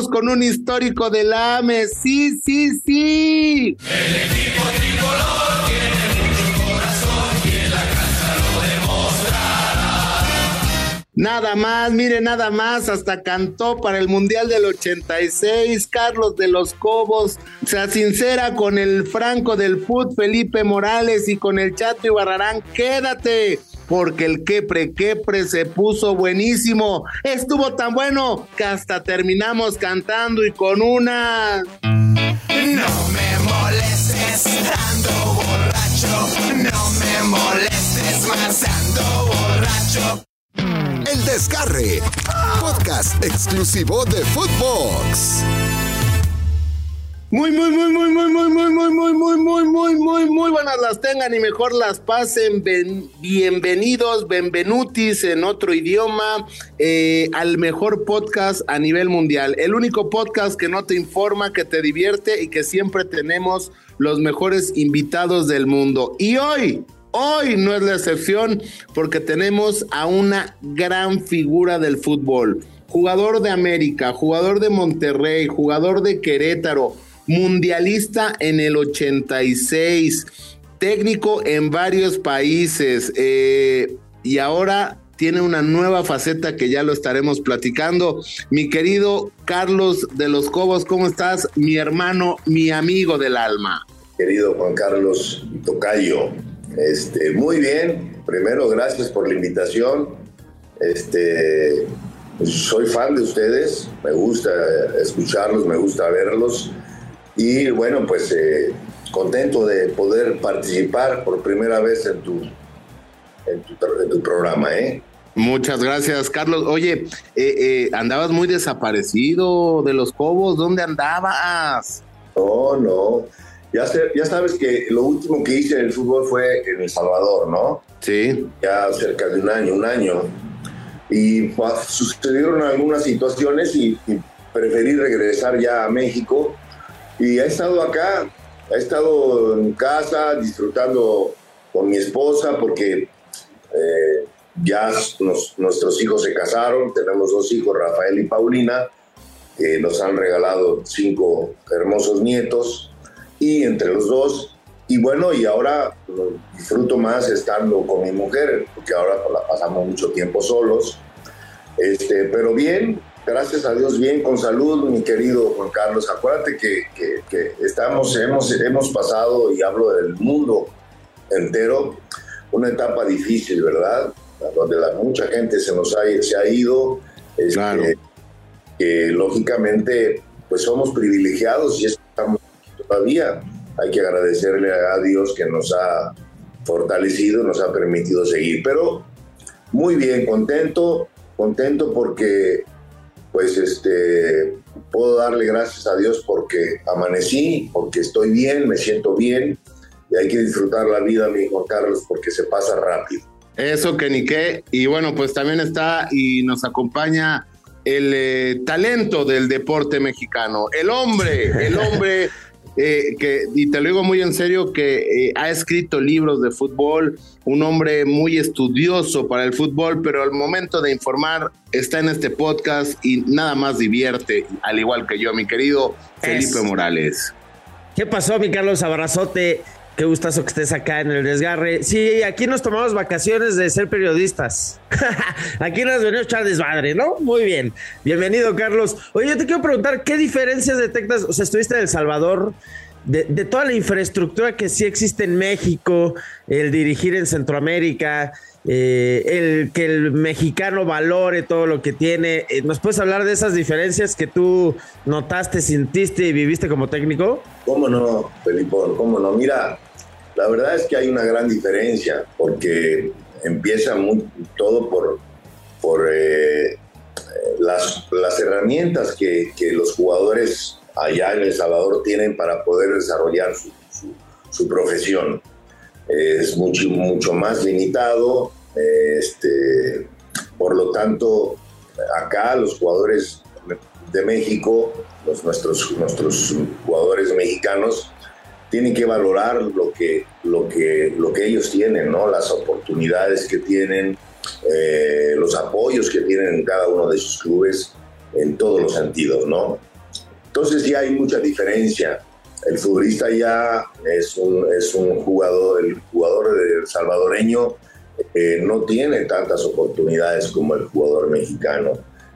con un histórico del AME. Sí, sí, sí. El equipo tricolor tiene mucho corazón y en la cancha lo demostrará. Nada más, mire, nada más, hasta cantó para el Mundial del 86, Carlos de los Cobos, se sincera con el Franco del Fut, Felipe Morales y con el Chato Ibarrarán, quédate porque el quepre quepre se puso buenísimo. Estuvo tan bueno que hasta terminamos cantando y con una... No me molestes ando borracho, no me molestes más ando borracho. El Desgarre, podcast exclusivo de Footbox. Muy, muy, muy, muy, muy, muy, muy, muy, muy, muy, muy, muy, muy, muy buenas las tengan y mejor las pasen. bienvenidos, benvenutis en otro idioma al mejor podcast a nivel mundial. El único podcast que no te informa, que te divierte y que siempre tenemos los mejores invitados del mundo. Y hoy, hoy no es la excepción porque tenemos a una gran figura del fútbol. Jugador de América, jugador de Monterrey, jugador de Querétaro mundialista en el 86, técnico en varios países eh, y ahora tiene una nueva faceta que ya lo estaremos platicando. Mi querido Carlos de los Cobos, ¿cómo estás? Mi hermano, mi amigo del alma. Querido Juan Carlos Tocayo, este, muy bien. Primero, gracias por la invitación. Este, soy fan de ustedes, me gusta escucharlos, me gusta verlos. Y bueno, pues eh, contento de poder participar por primera vez en tu, en tu, programa, ¿eh? Muchas gracias, Carlos. Oye, eh, eh, andabas muy desaparecido de los Cobos, ¿dónde andabas? No, no. Ya, ya sabes que lo último que hice en el fútbol fue en El Salvador, ¿no? Sí. Ya cerca de un año, un año. Y pues, sucedieron algunas situaciones y, y preferí regresar ya a México y ha estado acá, ha estado en casa disfrutando con mi esposa porque eh, ya nuestros hijos se casaron, tenemos dos hijos, Rafael y Paulina, que nos han regalado cinco hermosos nietos. Y entre los dos, y bueno, y ahora disfruto más estando con mi mujer, porque ahora pues, la pasamos mucho tiempo solos, este, pero bien, gracias a Dios, bien, con salud, mi querido Juan Carlos. Acuérdate que, estamos, hemos, hemos pasado, y hablo del mundo entero, una etapa difícil, ¿verdad? Donde la, mucha gente se nos ha, se ha ido. Este, claro. que lógicamente, pues somos privilegiados y estamos todavía. Hay que agradecerle a Dios que nos ha fortalecido, nos ha permitido seguir. Pero muy bien, contento, contento porque pues este, puedo darle gracias a Dios porque amanecí, porque estoy bien, me siento bien y hay que disfrutar la vida, mi hijo Carlos, porque se pasa rápido. Eso que ni qué. Y bueno, pues también está y nos acompaña el eh, talento del deporte mexicano, el hombre, el hombre eh, que, y te lo digo muy en serio, que eh, ha escrito libros de fútbol, un hombre muy estudioso para el fútbol, pero al momento de informar está en este podcast y nada más divierte, al igual que yo, mi querido Felipe Morales. ¿Qué pasó, mi Carlos Abrazote? Qué gustazo que estés acá en el desgarre. Sí, aquí nos tomamos vacaciones de ser periodistas. aquí nos venimos a echar desmadre, ¿no? Muy bien. Bienvenido, Carlos. Oye, yo te quiero preguntar, ¿qué diferencias detectas? O sea, estuviste en El Salvador, de, toda la infraestructura que sí existe en México, el dirigir en Centroamérica, eh, el que el mexicano valore todo lo que tiene. Eh, ¿Nos puedes hablar de esas diferencias que tú notaste, sintiste y viviste como técnico? ¿Cómo no, Felipe? ¿Cómo no? Mira, la verdad es que hay una gran diferencia porque empieza todo por, por eh, las, herramientas que, los jugadores allá en El Salvador tienen para poder desarrollar su, su, profesión es mucho, mucho más limitado. Este, por lo tanto, acá los jugadores de México, los, nuestros, nuestros jugadores mexicanos, tienen que valorar lo que, lo que, lo que ellos tienen, ¿no? las oportunidades que tienen, eh, los apoyos que tienen en cada uno de sus clubes. en todos los sentidos, ¿no? Entonces ya hay mucha diferencia. El futbolista ya es un, es un jugador, el jugador salvadoreño eh, no tiene tantas oportunidades como el jugador mexicano.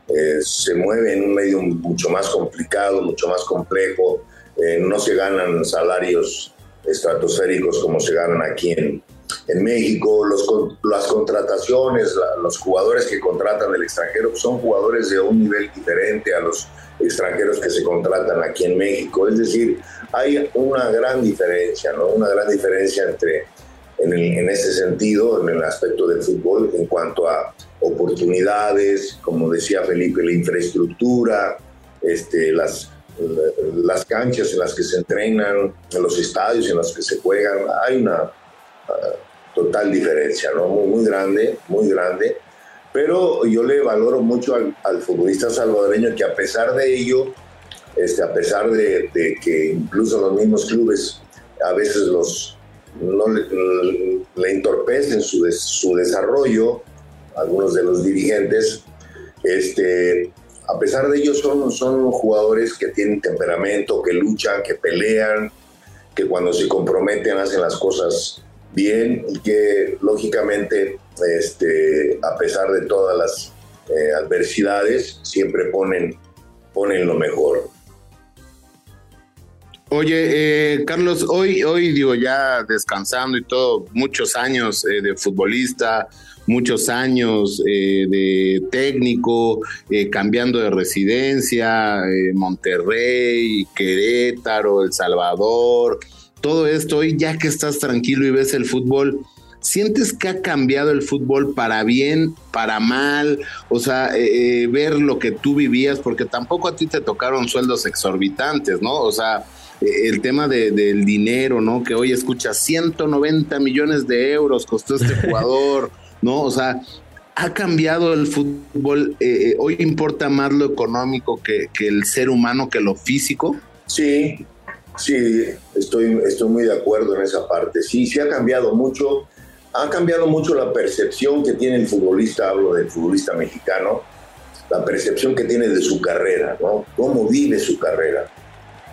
Eh, se mueve en un medio mucho más complicado, mucho más complejo. Eh, no se ganan salarios estratosféricos como se ganan aquí en, en México. Los, las contrataciones, los jugadores que contratan del extranjero son jugadores de un nivel diferente a los extranjeros que se contratan aquí en México. Es decir, hay una gran diferencia, ¿no? Una gran diferencia entre, en, en ese sentido, en el aspecto del fútbol, en cuanto a oportunidades, como decía Felipe, la infraestructura, este, las, las canchas en las que se entrenan, en los estadios en los que se juegan, hay una uh, total diferencia, ¿no? Muy, muy grande, muy grande. Pero yo le valoro mucho al, al, futbolista salvadoreño que a pesar de ello, este, a pesar de, de que incluso los mismos clubes a veces los, no le, le entorpecen su, su desarrollo, algunos de los dirigentes, este, a pesar de ello son, son jugadores que tienen temperamento, que luchan, que pelean, que cuando se comprometen hacen las cosas bien y que lógicamente este, a pesar de todas las eh, adversidades siempre ponen, ponen lo mejor. Oye, eh, Carlos, hoy, hoy digo ya descansando y todo, muchos años eh, de futbolista, muchos años eh, de técnico, eh, cambiando de residencia, Monterrey, Querétaro, El Salvador, todo esto, y ya que estás tranquilo y ves el fútbol, ¿sientes que ha cambiado el fútbol para bien, para mal? O sea, ver lo que tú vivías, porque tampoco a ti te tocaron sueldos exorbitantes, ¿no? O sea, el tema de, del dinero, ¿no? Que hoy escuchas 190 millones de euros costó este jugador. ¿no? O sea, ha cambiado el fútbol, eh, eh, hoy importa más lo económico que, el ser humano, que lo físico. Sí, sí, estoy, estoy muy de acuerdo en esa parte. Sí, sí ha cambiado mucho, ha cambiado mucho la percepción que tiene el futbolista, hablo del futbolista mexicano, la percepción que tiene de su carrera, ¿no? Cómo vive su carrera,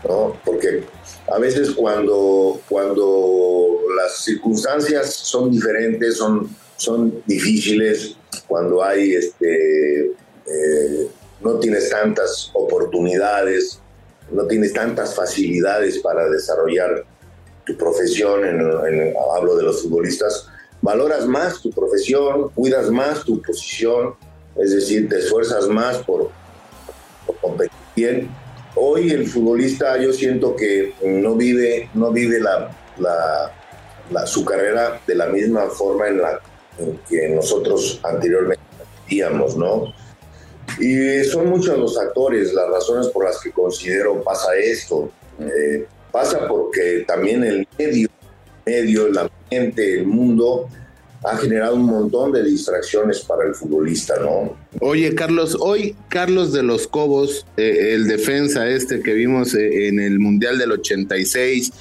¿no? Porque a veces cuando, cuando las circunstancias son diferentes, son son difíciles cuando hay, este, eh, no tienes tantas oportunidades, no tienes tantas facilidades para desarrollar tu profesión, hablo de los futbolistas, valoras más tu profesión, cuidas más tu posición, es decir, te esfuerzas más por, competir bien. Hoy el futbolista yo siento que no vive, no vive la, su carrera de la misma forma en la que nosotros anteriormente veíamos, ¿no? Y son muchos los actores, las razones por las que considero pasa esto. Eh, pasa porque también el medio, medio, el ambiente, el mundo ha generado un montón de distracciones para el futbolista, ¿no? Oye, Carlos, hoy Carlos de los Cobos, eh, el defensa este que vimos eh, en el Mundial del 86,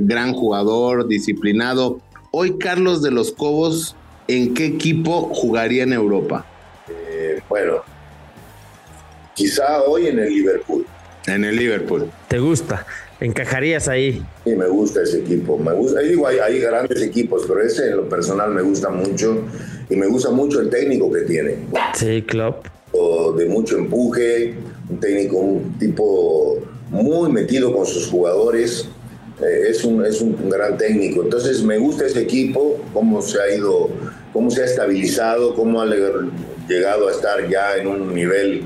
gran jugador, disciplinado, hoy Carlos de los Cobos ¿en qué equipo jugaría en Europa? Eh, bueno, quizá hoy en el Liverpool. En el Liverpool. ¿Te gusta? ¿Encajarías ahí? Sí, me gusta ese equipo. Me gusta, digo, hay, hay, grandes equipos, pero ese en lo personal me gusta mucho y me gusta mucho el técnico que tiene. Sí, club. De mucho empuje, un técnico, un tipo muy metido con sus jugadores. Eh, es, un, es un gran técnico. Entonces me gusta ese equipo, cómo se ha ido cómo se ha estabilizado, cómo ha llegado a estar ya en un nivel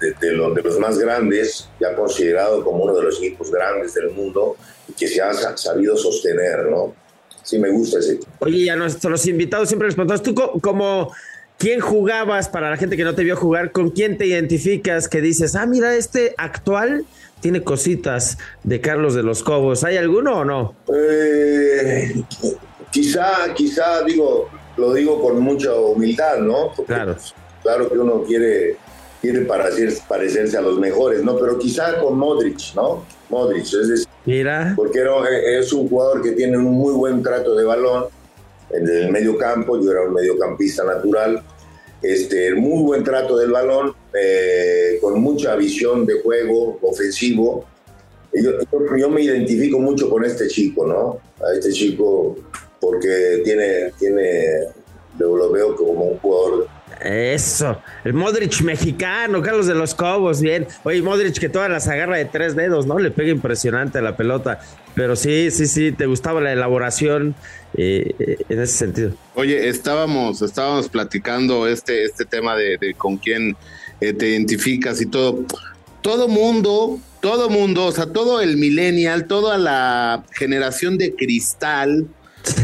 de, los más grandes, ya considerado como uno de los equipos grandes del mundo y que se ha sabido sostener, ¿no? Sí, me gusta ese equipo. Oye, ya nuestros invitados siempre les preguntamos, tú como quién jugabas para la gente que no te vio jugar, con quién te identificas que dices, ah, mira, este actual tiene cositas de Carlos de los Cobos. ¿Hay alguno o no? Eh, quizá, quizá, digo, lo digo con mucha humildad, ¿no? claro. Claro que uno quiere, quiere parecerse a los mejores, ¿no? Pero quizá con Modric, ¿no? Modric, es decir, Mira. porque es un jugador que tiene un muy buen trato de balón en el medio campo, yo era un mediocampista natural, este, muy buen trato del balón, eh, con mucha visión de juego ofensivo. Yo, yo, me identifico mucho con este chico, ¿no? A este chico porque tiene, tiene, lo veo como un jugador eso, el Modric mexicano, Carlos de los Cobos, bien. Oye, Modric que todas las agarra de tres dedos, ¿no? Le pega impresionante a la pelota. Pero sí, sí, sí, te gustaba la elaboración eh, en ese sentido. Oye, estábamos, estábamos platicando este, este tema de, con quién eh, te identificas y todo. Todo mundo, todo mundo, o sea, todo el millennial, toda la generación de cristal,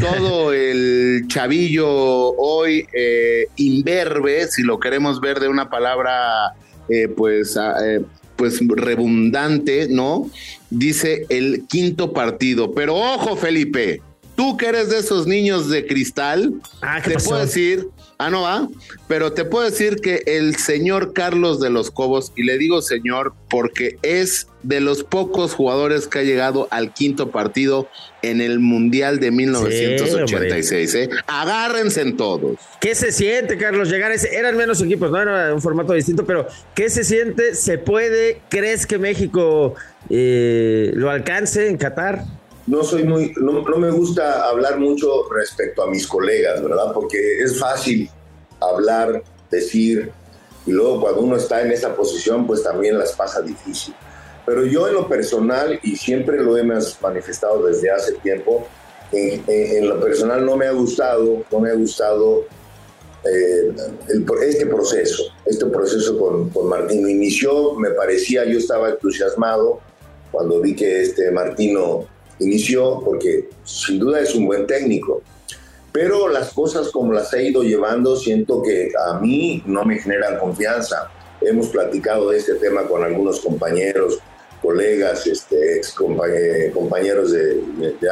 todo el chavillo hoy eh, imberbe, si lo queremos ver de una palabra eh, pues, ah, eh, pues redundante, ¿no? Dice el quinto partido. Pero ojo, Felipe, tú que eres de esos niños de cristal, ah, te puedo decir Ah, no va. Pero te puedo decir que el señor Carlos de los Cobos, y le digo señor porque es de los pocos jugadores que ha llegado al quinto partido en el Mundial de 1986. ¿eh? Agárrense en todos. ¿Qué se siente, Carlos? Llegar a ese. Eran menos equipos, ¿no? Era un formato distinto, pero ¿qué se siente? ¿Se puede? ¿Crees que México eh, lo alcance en Qatar? No soy muy, no, me gusta hablar mucho respecto a mis colegas, ¿verdad? Porque es fácil hablar, decir, y luego cuando uno está en esa posición, pues también las pasa difícil. Pero yo en lo personal, y siempre lo he manifestado desde hace tiempo, en, lo personal no me ha gustado, no me ha gustado eh, este proceso, este proceso con, con Martino. Inició, me parecía, yo estaba entusiasmado cuando vi que este Martino inició porque sin duda es un buen técnico. Pero las cosas como las he ido llevando, siento que a mí no me generan confianza. Hemos platicado de este tema con algunos compañeros, colegas, este, ex compañeros de,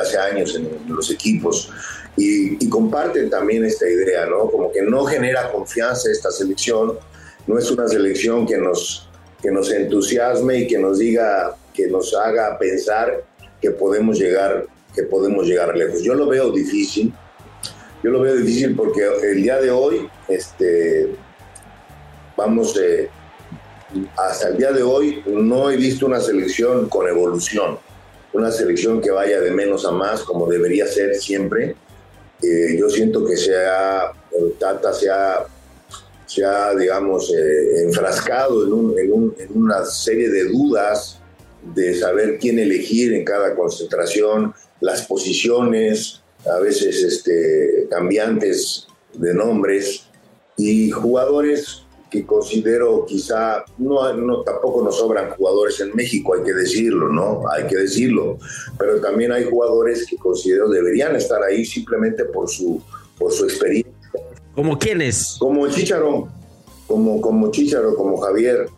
hace años en, los equipos, y, y, comparten también esta idea, ¿no? Como que no genera confianza esta selección, no es una selección que nos, que nos entusiasme y que nos diga, que nos haga pensar que podemos llegar, que podemos llegar lejos. Yo lo veo difícil, yo lo veo difícil porque el día de hoy, este, vamos, eh, hasta el día de hoy no he visto una selección con evolución, una selección que vaya de menos a más como debería ser siempre. Eh, yo siento que se ha, Tata se ha, digamos, eh, enfrascado en, en, en, una serie de dudas de saber quién elegir en cada concentración, las posiciones, a veces este, cambiantes de nombres y jugadores que considero quizá, no, no, tampoco nos sobran jugadores en México, hay que decirlo, ¿no? Hay que decirlo, pero también hay jugadores que considero deberían estar ahí simplemente por su, por su experiencia. ¿Como quiénes? Como Chicharo, como, como Chicharo, como Javier.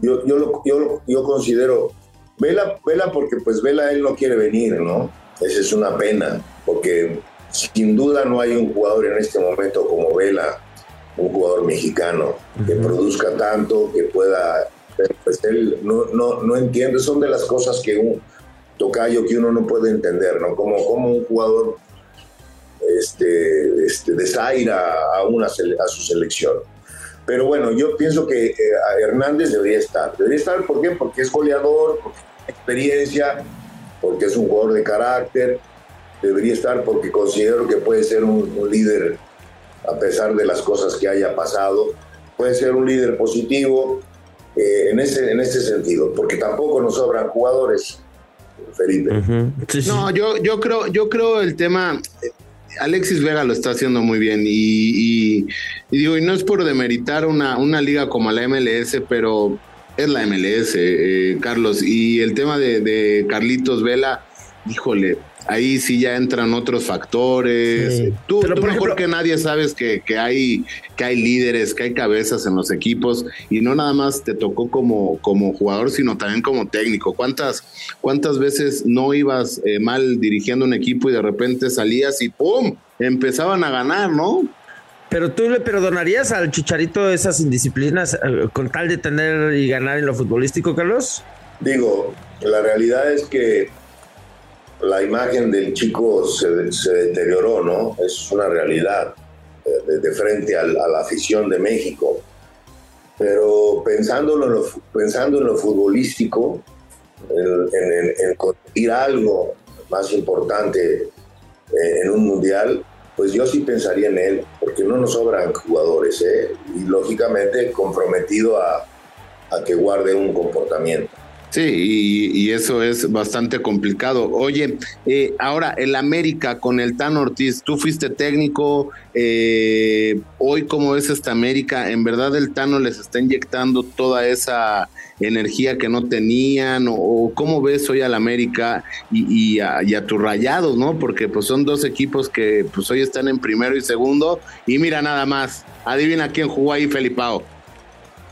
Yo, yo, yo, yo considero Vela, Vela porque pues Vela él no quiere venir, ¿no? Esa es una pena, porque sin duda no hay un jugador en este momento como Vela, un jugador mexicano, que produzca tanto, que pueda... Pues él no, no, no entiende, son de las cosas que un tocayo que uno no puede entender, ¿no? Como, como un jugador este, este, desaira a, una, a su selección. Pero bueno, yo pienso que eh, Hernández debería estar. Debería estar, ¿por qué? Porque es goleador, porque tiene experiencia, porque es un jugador de carácter. Debería estar porque considero que puede ser un, líder, a pesar de las cosas que haya pasado. Puede ser un líder positivo eh, en, ese, en ese sentido, porque tampoco nos sobran jugadores, Felipe. No, yo, yo, creo, yo creo el tema Alexis Vega lo está haciendo muy bien y, digo, y no es por demeritar una, una liga como la MLS, pero es la MLS, eh, Carlos. Y el tema de Carlitos Vela, híjole, ahí sí ya entran otros factores. Tú, mejor que nadie sabes que, hay, que hay líderes, que hay cabezas en los equipos y no nada más te tocó como, como jugador, sino también como técnico. ¿Cuántas, cuántas veces no ibas eh, mal dirigiendo un equipo y de repente salías y ¡pum! empezaban a ganar, ¿no? Pero tú le perdonarías al Chicharito esas indisciplinas eh, con tal de tener y ganar en lo futbolístico, Carlos? Digo, la realidad es que la imagen del chico se, deterioró, ¿no? Es una realidad. de, frente a la afición de México. Pero pensando en lo, pensando en lo futbolístico, en, conseguir algo más importante eh, en un mundial, pues yo sí pensaría en él, porque no nos sobran jugadores, ¿eh? y lógicamente comprometido a, a que guarde un comportamiento. Sí, y, eso es bastante complicado. Oye, eh, ahora el América con el Tan Ortiz, tú fuiste técnico, eh, hoy cómo es esta América, ¿en verdad el Tano les está inyectando toda esa energía que no tenían? ¿O, cómo ves hoy al América y, a, tus rayados, no? Porque pues son dos equipos que pues hoy están en primero y segundo, y mira nada más, adivina quién jugó ahí, Felipao.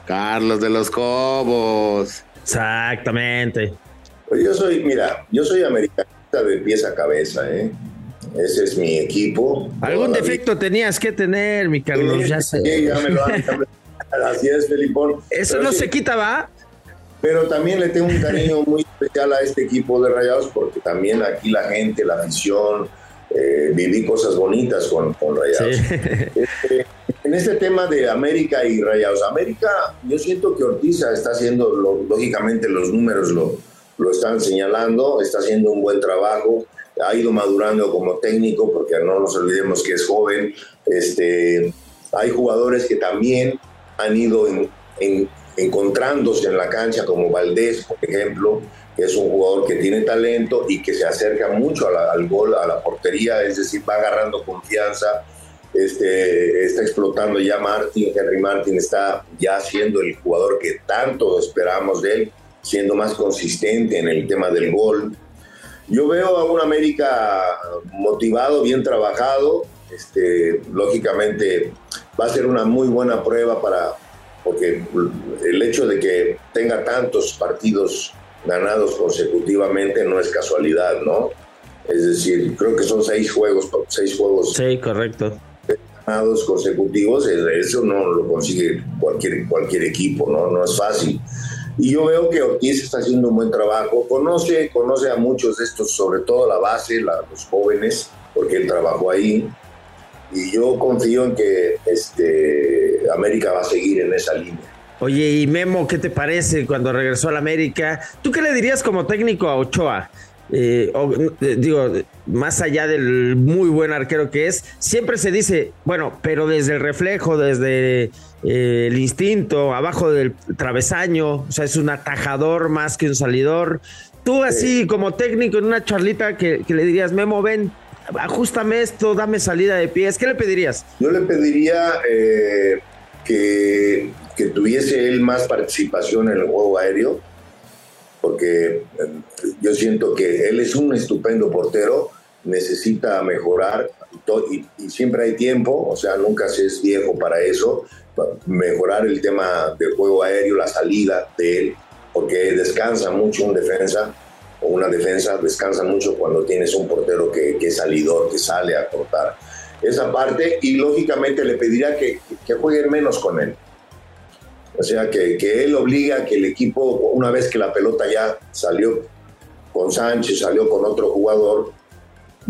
Carlos de los Cobos. Exactamente. Pues yo soy, mira, yo soy americanista de pies a cabeza, ¿eh? Ese es mi equipo. Algún defecto tenías que tener, mi Carlos, ya sé. Sí, ya me lo han, Así es, Felipón. Eso no se quita, ¿va? Pero también le tengo un cariño muy especial a este equipo de Rayados porque también aquí la gente, la afición, eh, viví cosas bonitas con, con Rayados. Este, en este tema de América y Rayados, América, yo siento que Ortiz está haciendo, lógicamente los números lo, lo están señalando, está haciendo un buen trabajo, ha ido madurando como técnico, porque no nos olvidemos que es joven. Este, hay jugadores que también han ido encontrándose en la cancha, como Valdés, por ejemplo, que es un jugador que tiene talento y que se acerca mucho al gol, a la portería, es decir, va agarrando confianza este, está explotando ya Martin, Henry Martin está ya siendo el jugador que tanto esperamos de él, siendo más consistente en el tema del gol. Yo veo a un América motivado, bien trabajado, este, lógicamente va a ser una muy buena prueba para, porque el hecho de que tenga tantos partidos ganados consecutivamente no es casualidad, ¿no? Es decir, creo que son seis juegos, seis juegos. Sí, correcto consecutivos, eso no lo consigue cualquier, cualquier equipo, ¿no? no es fácil. Y yo veo que Ortiz está haciendo un buen trabajo, conoce, conoce a muchos de estos, sobre todo la base, los jóvenes, porque él trabajó ahí, y yo confío en que este, América va a seguir en esa línea. Oye, y Memo, ¿qué te parece cuando regresó a la América? ¿Tú qué le dirías como técnico a Ochoa? Eh, eh, digo, más allá del muy buen arquero que es, siempre se dice, bueno, pero desde el reflejo, desde eh, el instinto, abajo del travesaño, o sea, es un atajador más que un salidor. Tú así como técnico en una charlita que, le dirías, Memo, ven, ajustame esto, dame salida de pies, ¿qué le pedirías? Yo le pediría que, que tuviese él más participación en el juego aéreo porque eh, yo siento que él es un estupendo portero, necesita mejorar y, siempre hay tiempo, o sea, nunca se es viejo para eso, mejorar el tema del juego aéreo, la salida de él, porque descansa mucho un defensa o una defensa, descansa mucho cuando tienes un portero que, es salidor, que sale a cortar. Esa parte, y lógicamente le pediría que, que jueguen menos con él o sea, que, que él obliga a que el equipo, una vez que la pelota ya salió con Sánchez, salió con otro jugador,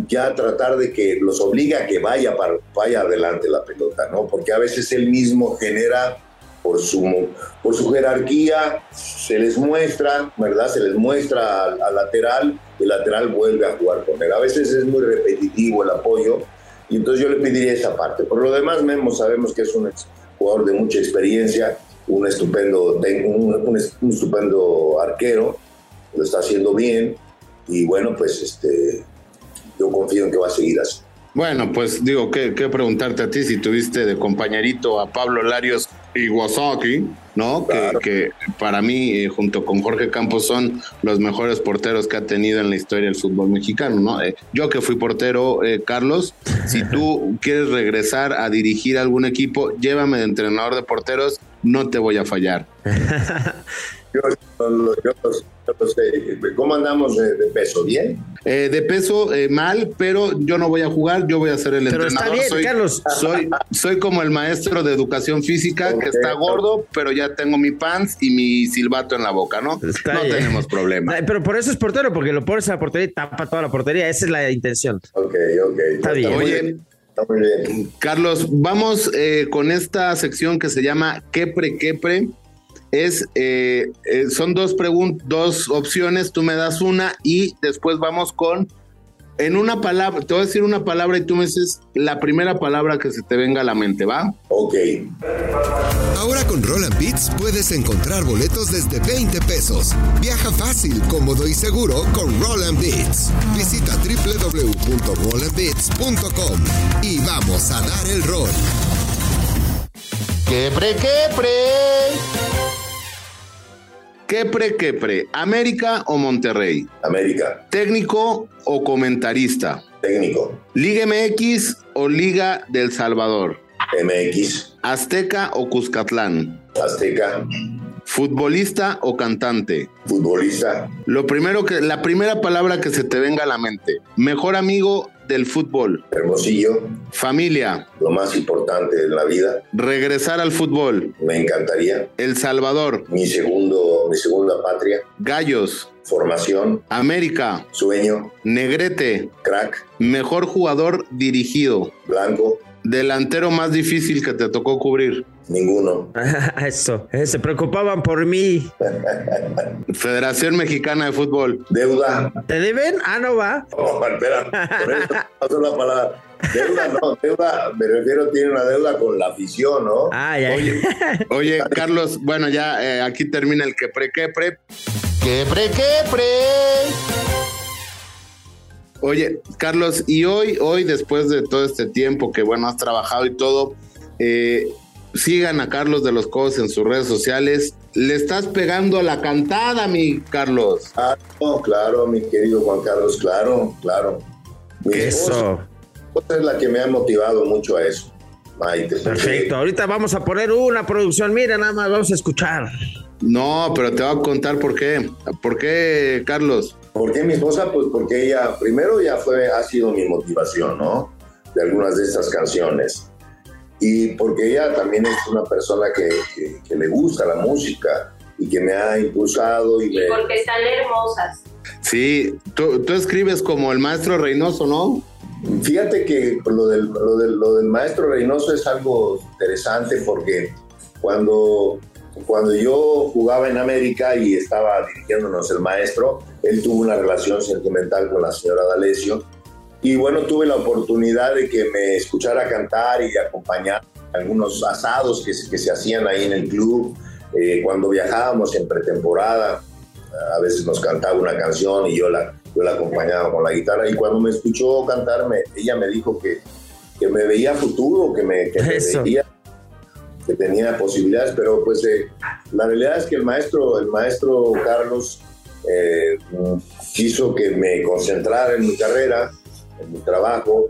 ya tratar de que los obliga a que vaya, para, vaya adelante la pelota, ¿no? Porque a veces él mismo genera por su, por su jerarquía, se les muestra, ¿verdad? Se les muestra al, lateral, el lateral vuelve a jugar con él. A veces es muy repetitivo el apoyo, y entonces yo le pediría esa parte. Por lo demás, Memo, sabemos que es un jugador de mucha experiencia, un estupendo, un, un, estupendo arquero, lo está haciendo bien y bueno, pues este, yo confío en que va a seguir así. Bueno, pues digo, ¿qué, preguntarte a ti si tuviste de compañerito a Pablo Larios Iwasaki, ¿no? Que, para mí, eh, junto con Jorge Campos, son los mejores porteros que ha tenido en la historia del fútbol mexicano, ¿no? Eh, yo que fui portero, eh, Carlos, si tú quieres regresar a dirigir algún equipo, llévame de entrenador de porteros, no te voy a fallar. yo, ¿Cómo andamos de, peso? ¿Bien? Eh, de peso eh, mal, pero yo no voy a jugar, yo voy a ser el pero entrenador. Está bien, Carlos. Soy, soy como el maestro de educación física que está gordo, pero ya tengo mi pants y mi silbato en la boca, ¿no? no tenemos problema. Pero por eso es portero, porque lo pones a la portería y tapa toda la portería. Esa es la intención. Ok, ok. Está bien. Oye, Carlos, vamos eh, con esta sección que se llama Quepre Quepre. Es, eh, eh, son dos, dos opciones, tú me das una y después vamos con en una palabra, te voy a decir una palabra y tú me dices la primera palabra que se te venga a la mente, ¿va? Ok. Ahora con Roland Beats puedes encontrar boletos desde 20 pesos. Viaja fácil, cómodo y seguro con Roland Beats. Visita www.rolandbeats.com y vamos a dar el rol. ¡Quepre, quepre! ¿Quepre, quepre? ¿América o Monterrey? América. ¿Técnico o comentarista? Técnico. ¿Liga MX o Liga del Salvador? MX. ¿Azteca o Cuscatlán? Azteca. ¿Futbolista o cantante? Futbolista. Lo primero que, la primera palabra que se te venga a la mente. Mejor amigo del fútbol. Hermosillo. Familia. Lo más importante en la vida. Regresar al fútbol. Me encantaría. El Salvador. Mi segundo, mi segunda patria. Gallos. Formación. América. Sueño. Negrete. Crack. Mejor jugador dirigido. Blanco. Delantero más difícil que te tocó cubrir. Ninguno. Eso, eh, se preocupaban por mí. Federación Mexicana de Fútbol. Deuda. ¿Te deben? Ah, no va. Oh, espera, por eso paso la palabra. Deuda no, deuda, me refiero, tiene una deuda con la afición, ¿no? Ah, ya. Oye, oye, Carlos, bueno, ya eh, aquí termina el quepre, quepre. Quepre, quepre. Oye, Carlos, y hoy, hoy, después de todo este tiempo que, bueno, has trabajado y todo, eh, sigan a Carlos de los Cobos en sus redes sociales. Le estás pegando a la cantada, mi Carlos. Ah, no, claro, mi querido Juan Carlos, claro, claro. Mi Eso. esposa- es la que me ha motivado mucho a eso. Maite, porque- Perfecto. Ahorita vamos a poner una producción. Mira, nada más vamos a escuchar. No, pero te voy a contar por qué. ¿Por qué, Carlos? ¿Por qué mi esposa? Pues porque ella, primero ya fue, ha sido mi motivación, ¿no? De algunas de estas canciones. Y porque ella también es una persona que, que- que le gusta la música y que me ha impulsado y me... Y porque están hermosas. Sí, tú, tú escribes como el maestro Reynoso, ¿no? Fíjate que lo del, lo, del, lo del maestro Reynoso es algo interesante porque cuando, cuando yo jugaba en América y estaba dirigiéndonos el maestro, él tuvo una relación sentimental con la señora D'Alessio y bueno, tuve la oportunidad de que me escuchara cantar y acompañar algunos asados que, se- que se hacían ahí en el club. Eh, cuando viajábamos en pretemporada, a veces nos cantaba una canción y yo la, yo la acompañaba con la guitarra. Y cuando me escuchó cantarme, ella me dijo que, que me veía futuro, que me, que me veía que tenía posibilidades, pero pues eh, la realidad es que el maestro, el maestro Carlos eh, quiso que me concentrara en mi carrera, en mi trabajo,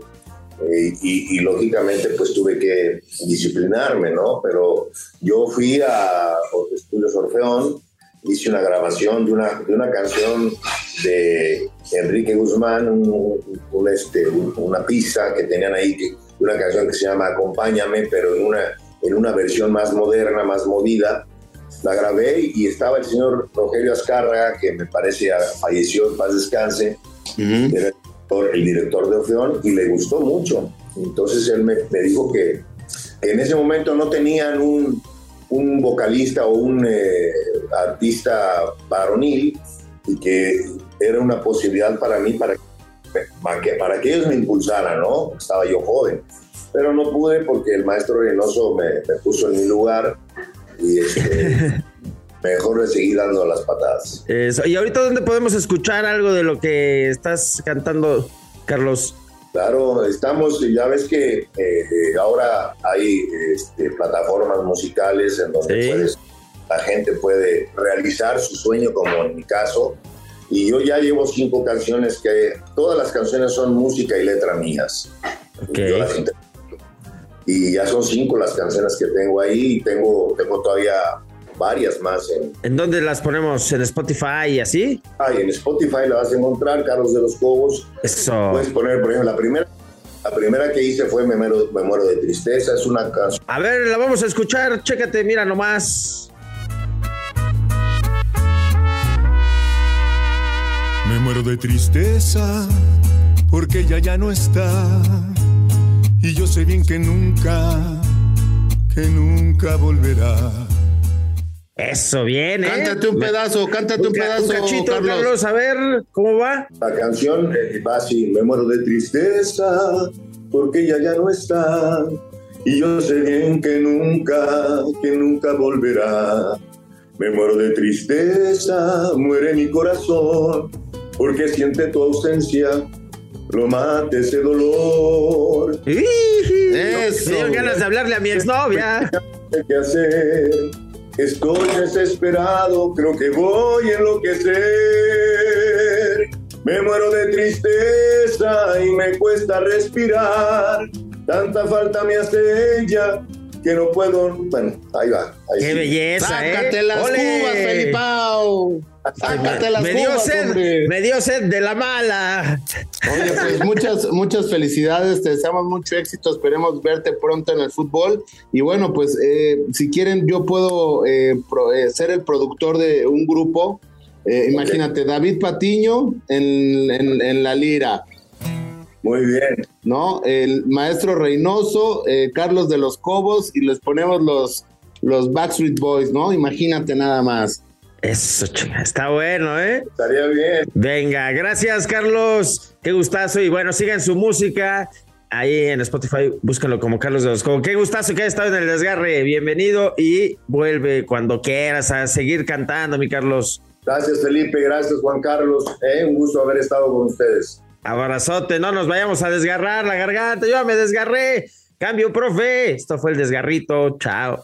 eh, y, y lógicamente pues tuve que disciplinarme, ¿no? Pero yo fui a Estudios Orfeón, hice una grabación de una, de una canción de Enrique Guzmán, un- un, este, un- una pista que tenían ahí, que, una canción que se llama Acompáñame, pero en una, en una versión más moderna, más movida. La grabé y estaba el señor Rogelio Azcárraga, que me parece falleció, en paz descanse, Ujú. era el director, el director de Orfeón, y le gustó mucho. Entonces él me, me dijo que, en ese momento no tenían un, un vocalista o un eh, artista varonil y que era una posibilidad para mí para, para, que, para que ellos me impulsaran, ¿no? Estaba yo joven. Pero no pude porque el maestro Reynoso me, me puso en mi lugar y este, mejor le seguí dando las patadas. Eso. Y ahorita, ¿dónde podemos escuchar algo de lo que estás cantando, Carlos? Claro, estamos, ya ves que eh, eh, ahora hay este, plataformas musicales en donde Sí. puedes- la gente puede realizar su sueño, como en mi caso. Y yo ya llevo cinco canciones que todas las canciones son música y letra mías. Ok. Yo las interpreto. Y ya son cinco las canciones que tengo ahí y tengo, tengo todavía varias más en, ¿En dónde las ponemos? ¿En Spotify y así? ah, y en Spotify la vas a encontrar, Carlos de los Cobos. Eso. Puedes poner, por ejemplo, la primera, la primera que hice fue Me muero, Me muero de tristeza, es una canción. A ver, la vamos a escuchar. Chécate, mira nomás. Me muero de tristeza porque ella ya no está. Y yo sé bien que nunca, que nunca volverá. Eso bien, ¿eh? Cántate un pedazo, cántate un, pedazo, cachito, Carlos. A ver, ¿cómo va? La canción eh, va así, me muero de tristeza porque ella ya no está. Y yo sé bien que nunca, que nunca volverá. Me muero de tristeza, muere mi corazón, porque siente tu ausencia, lo mate ese dolor. Eso. Tengo ganas de hablarle a mi exnovia. ¿Qué hacer? Estoy desesperado, creo que voy a enloquecer. Me muero de tristeza y me cuesta respirar. Tanta falta me hace ella que no puedo. Bueno, ahí va. Qué belleza. Sácate las cubas, Felipao. Sácate las me dio cubas, sed, hombre. me dio sed de la mala. Oye, pues muchas, muchas felicidades, te deseamos mucho éxito, esperemos verte pronto en el fútbol. Y bueno, pues eh, si quieren, yo puedo eh, pro, eh, ser el productor de un grupo. Eh, imagínate, David Patiño en, en, en la lira. Muy bien. ¿no? El maestro Reynoso, eh, Carlos de los Cobos, y les ponemos los, los Backstreet Boys, ¿no? Imagínate nada más. Eso, chinga, está bueno, ¿eh? Estaría bien. Venga, gracias, Carlos. Qué gustazo. Y bueno, sigan su música. Ahí en Spotify, búscalo como Carlos de los Cobos. Qué gustazo que haya estado en el desgarre. Bienvenido y vuelve cuando quieras a seguir cantando, mi Carlos. Gracias, Felipe. Gracias, Juan Carlos. Eh, un gusto haber estado con ustedes. Abrazote, no nos vayamos a desgarrar la garganta. Yo me desgarré. Cambio, profe. Esto fue el desgarrito. Chao.